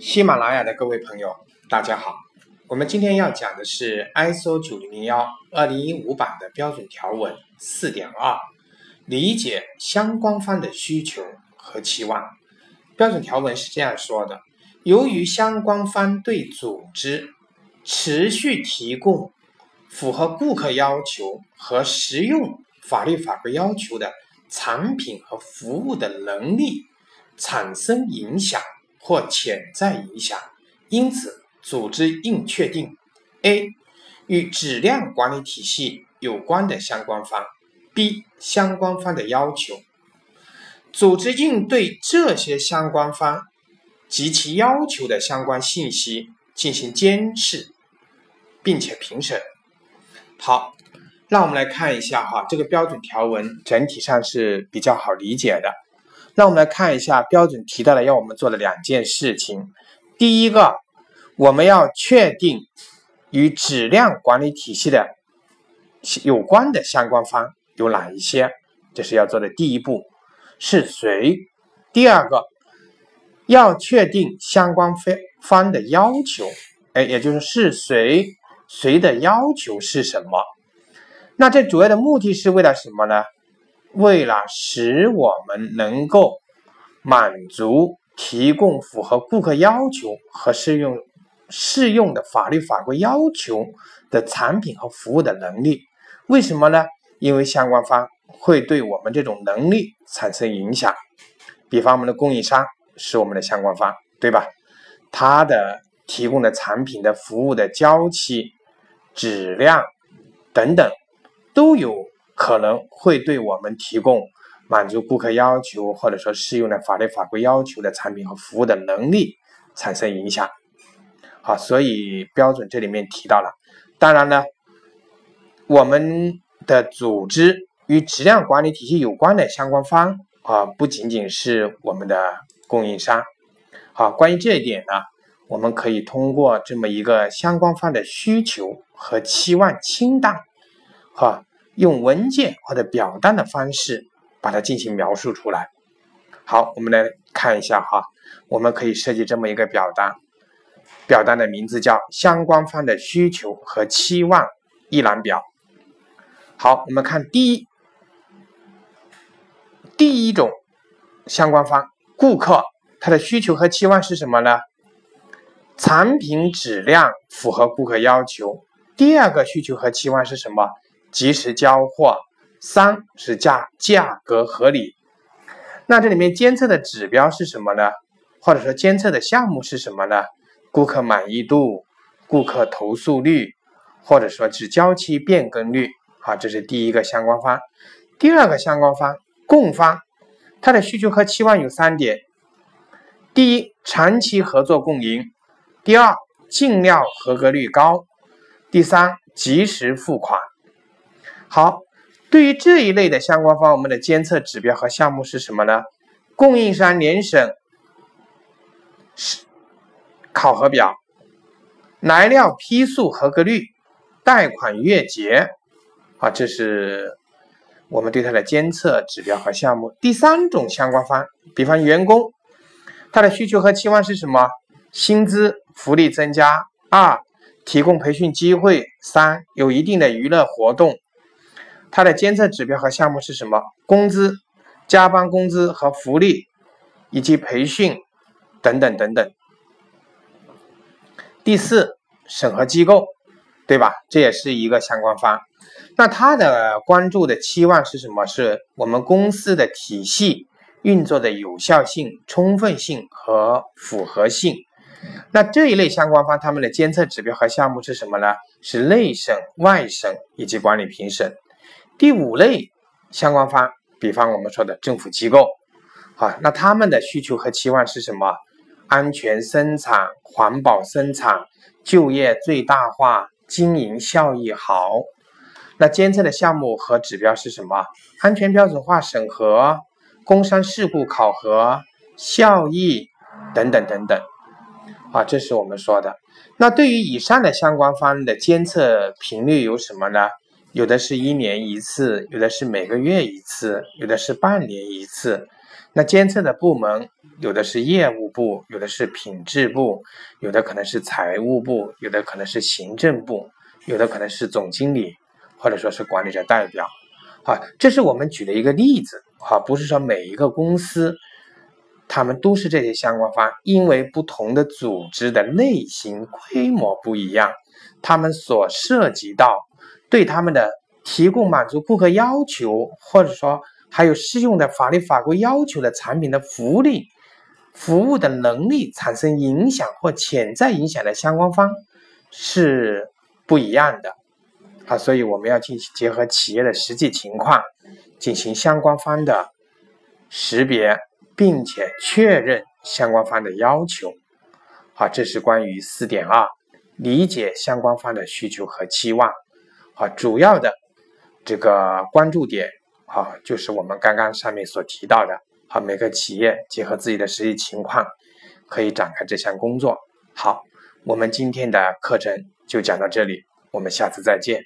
喜马拉雅的各位朋友，大家好。我们今天要讲的是 ISO 九零零幺二零一五版的标准条文四点二，理解相关方的需求和期望。标准条文是这样说的：由于相关方对组织持续提供符合顾客要求和实用法律法规要求的产品和服务的能力产生影响。或潜在影响，因此组织应确定：a. 与质量管理体系有关的相关方；b. 相关方的要求。组织应对这些相关方及其要求的相关信息进行监视，并且评审。好，让我们来看一下哈，这个标准条文整体上是比较好理解的。让我们来看一下标准提到了要我们做的两件事情。第一个，我们要确定与质量管理体系的有关的相关方有哪一些，这是要做的第一步，是谁？第二个，要确定相关方方的要求，哎，也就是是谁，谁的要求是什么？那这主要的目的是为了什么呢？为了使我们能够满足提供符合顾客要求和适用适用的法律法规要求的产品和服务的能力，为什么呢？因为相关方会对我们这种能力产生影响。比方，我们的供应商是我们的相关方，对吧？他的提供的产品的服务的交期、质量等等都有。可能会对我们提供满足顾客要求或者说适用的法律法规要求的产品和服务的能力产生影响。好，所以标准这里面提到了。当然呢，我们的组织与质量管理体系有关的相关方啊，不仅仅是我们的供应商。好，关于这一点呢，我们可以通过这么一个相关方的需求和期望清单，哈。用文件或者表单的方式把它进行描述出来。好，我们来看一下哈，我们可以设计这么一个表单，表单的名字叫“相关方的需求和期望一览表”。好，我们看第一第一种相关方顾客，他的需求和期望是什么呢？产品质量符合顾客要求。第二个需求和期望是什么？及时交货，三是价价格合理。那这里面监测的指标是什么呢？或者说监测的项目是什么呢？顾客满意度、顾客投诉率，或者说是交期变更率。好，这是第一个相关方。第二个相关方供方，它的需求和期望有三点：第一，长期合作共赢；第二，进料合格率高；第三，及时付款。好，对于这一类的相关方，我们的监测指标和项目是什么呢？供应商年审是考核表、来料批数合格率、贷款月结，啊，这是我们对它的监测指标和项目。第三种相关方，比方员工，他的需求和期望是什么？薪资、福利增加；二，提供培训机会；三，有一定的娱乐活动。它的监测指标和项目是什么？工资、加班工资和福利，以及培训等等等等。第四，审核机构，对吧？这也是一个相关方。那他的关注的期望是什么？是我们公司的体系运作的有效性、充分性和符合性。那这一类相关方他们的监测指标和项目是什么呢？是内审、外审以及管理评审。第五类相关方，比方我们说的政府机构，啊，那他们的需求和期望是什么？安全生产、环保生产、就业最大化、经营效益好。那监测的项目和指标是什么？安全标准化审核、工伤事故考核、效益等等等等。啊，这是我们说的。那对于以上的相关方的监测频率有什么呢？有的是一年一次，有的是每个月一次，有的是半年一次。那监测的部门有的是业务部，有的是品质部，有的可能是财务部，有的可能是行政部，有的可能是总经理，或者说是管理者代表。好，这是我们举的一个例子。好，不是说每一个公司，他们都是这些相关方，因为不同的组织的类型、规模不一样，他们所涉及到对他们的提供满足顾客要求，或者说。还有适用的法律法规要求的产品的福利、服务的能力产生影响或潜在影响的相关方是不一样的，啊，所以我们要进行结合企业的实际情况进行相关方的识别，并且确认相关方的要求。好，这是关于四点二理解相关方的需求和期望。啊，主要的这个关注点。啊，就是我们刚刚上面所提到的，好，每个企业结合自己的实际情况，可以展开这项工作。好，我们今天的课程就讲到这里，我们下次再见。